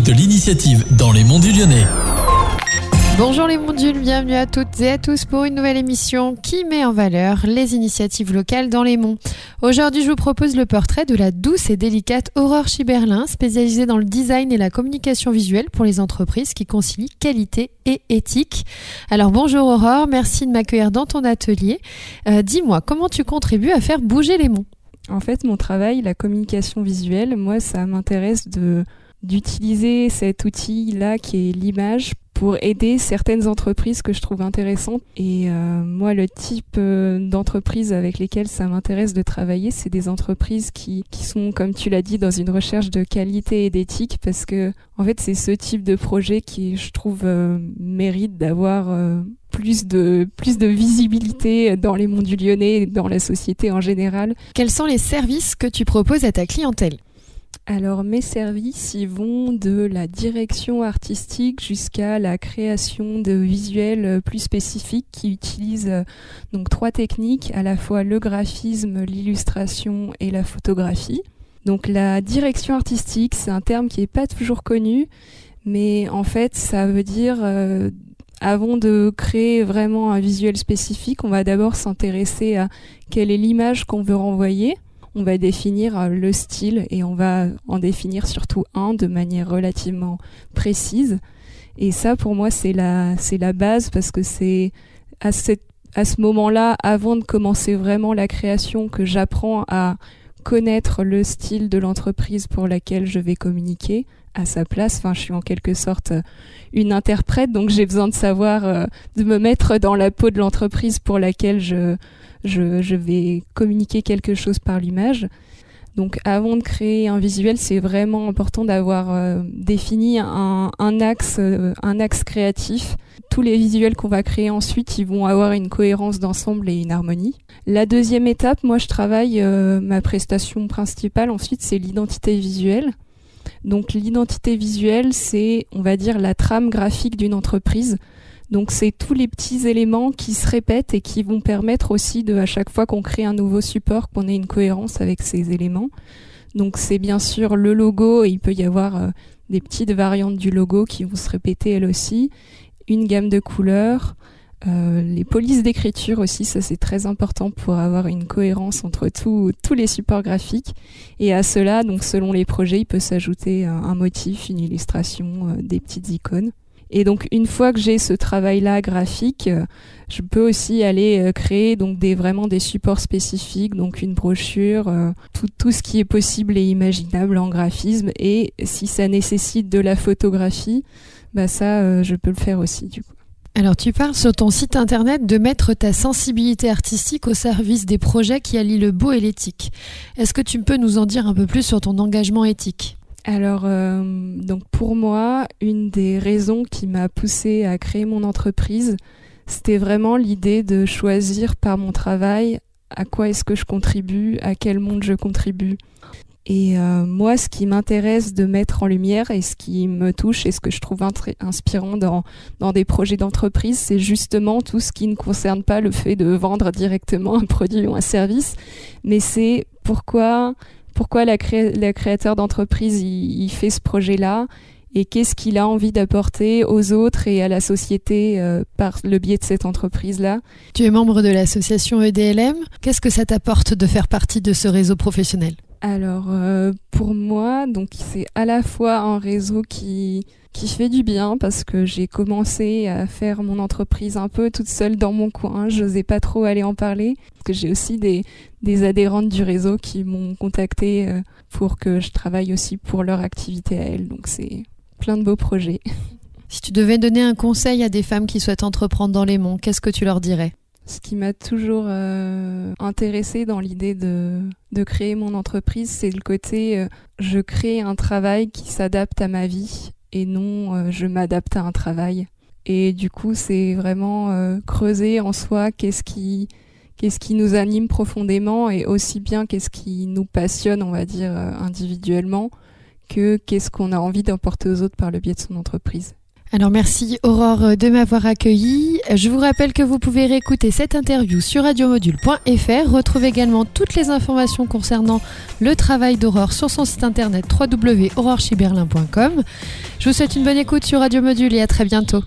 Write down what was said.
de l'initiative dans les monts du Lyonnais. Bonjour les mondules, bienvenue à toutes et à tous pour une nouvelle émission qui met en valeur les initiatives locales dans les monts. Aujourd'hui, je vous propose le portrait de la douce et délicate Aurore Chiberlin, spécialisée dans le design et la communication visuelle pour les entreprises qui concilient qualité et éthique. Alors bonjour Aurore, merci de m'accueillir dans ton atelier. Euh, Dis-moi, comment tu contribues à faire bouger les monts? En fait, mon travail, la communication visuelle, moi, ça m'intéresse de d'utiliser cet outil-là qui est l'image pour aider certaines entreprises que je trouve intéressantes. Et euh, moi, le type euh, d'entreprise avec lesquelles ça m'intéresse de travailler, c'est des entreprises qui, qui sont, comme tu l'as dit, dans une recherche de qualité et d'éthique, parce que en fait, c'est ce type de projet qui, je trouve, euh, mérite d'avoir plus de plus de visibilité dans les mondes du Lyonnais et dans la société en général. Quels sont les services que tu proposes à ta clientèle? Alors mes services, ils vont de la direction artistique jusqu'à la création de visuels plus spécifiques qui utilisent euh, donc trois techniques, à la fois le graphisme, l'illustration et la photographie. Donc la direction artistique, c'est un terme qui n'est pas toujours connu, mais en fait ça veut dire euh, avant de créer vraiment un visuel spécifique, on va d'abord s'intéresser à quelle est l'image qu'on veut renvoyer on va définir euh, le style et on va en définir surtout un de manière relativement précise. Et ça, pour moi, c'est la, base parce que c'est à ce moment-là, avant de commencer vraiment la création, que j'apprends à connaître le style de l'entreprise pour laquelle je vais communiquer à sa place. Enfin, je suis en quelque sorte une interprète, donc j'ai besoin de savoir, euh, de me mettre dans la peau de l'entreprise pour laquelle je, je, vais communiquer quelque chose par l'image. Donc avant de créer un visuel, c'est vraiment important d'avoir euh, défini un, axe, euh, un axe créatif. Tous les visuels qu'on va créer ensuite, ils vont avoir une cohérence d'ensemble et une harmonie. La deuxième étape, moi je travaille euh, ma prestation principale. Ensuite, c'est l'identité visuelle. Donc l'identité visuelle, c'est, on va dire, la trame graphique d'une entreprise. Donc c'est tous les petits éléments qui se répètent et qui vont permettre aussi de, à chaque fois qu'on crée un nouveau support, qu'on ait une cohérence avec ces éléments. Donc c'est bien sûr le logo, et il peut y avoir euh, des petites variantes du logo qui vont se répéter elles aussi, une gamme de couleurs, euh, les polices d'écriture aussi, ça c'est très important pour avoir une cohérence entre tous les supports graphiques. Et à cela, donc selon les projets, il peut s'ajouter un, motif, une illustration, euh, des petites icônes. Et donc une fois que j'ai ce travail-là graphique, euh, je peux aussi aller créer donc des vraiment des supports spécifiques, donc une brochure, tout, tout ce qui est possible et imaginable en graphisme. Et si ça nécessite de la photographie, bah ça je peux le faire aussi du coup. Alors tu parles sur ton site internet de mettre ta sensibilité artistique au service des projets qui allient le beau et l'éthique. Est-ce que tu peux nous en dire un peu plus sur ton engagement éthique? Alors, euh, donc pour moi, une des raisons qui m'a poussée à créer mon entreprise, c'était vraiment l'idée de choisir par mon travail à quoi est-ce que je contribue, à quel monde je contribue. Et euh, moi, ce qui m'intéresse de mettre en lumière et ce qui me touche et ce que je trouve inspirant dans, dans des projets d'entreprise, c'est justement tout ce qui ne concerne pas le fait de vendre directement un produit ou un service, mais c'est pourquoi pourquoi la le créateur d'entreprise il, fait ce projet-là et qu'est-ce qu'il a envie d'apporter aux autres et à la société euh, par le biais de cette entreprise-là. Tu es membre de l'association EDLM. Qu'est-ce que ça t'apporte de faire partie de ce réseau professionnel? Alors euh, pour moi, donc c'est à la fois un réseau qui qui fait du bien parce que j'ai commencé à faire mon entreprise un peu toute seule dans mon coin. Je n'osais pas trop aller en parler parce que j'ai aussi des, des adhérentes du réseau qui m'ont contacté euh, pour que je travaille aussi pour leur activité à elles. Donc c'est plein de beaux projets. Si tu devais donner un conseil à des femmes qui souhaitent entreprendre dans les monts, qu'est-ce que tu leur dirais? Ce qui m'a toujours euh, intéressé dans l'idée de, créer mon entreprise, c'est le côté euh, je crée un travail qui s'adapte à ma vie et non euh, je m'adapte à un travail. Et du coup, c'est vraiment euh, creuser en soi qu'est-ce qui qu'est-ce qui nous anime profondément et aussi bien qu'est-ce qui nous passionne, on va dire individuellement, que qu'est-ce qu'on a envie d'emporter aux autres par le biais de son entreprise. Alors merci Aurore de m'avoir accueilli. Je vous rappelle que vous pouvez réécouter cette interview sur radiomodule.fr. Retrouvez également toutes les informations concernant le travail d'Aurore sur son site internet www.aurorechiberlin.com. Je vous souhaite une bonne écoute sur Radio Module et à très bientôt.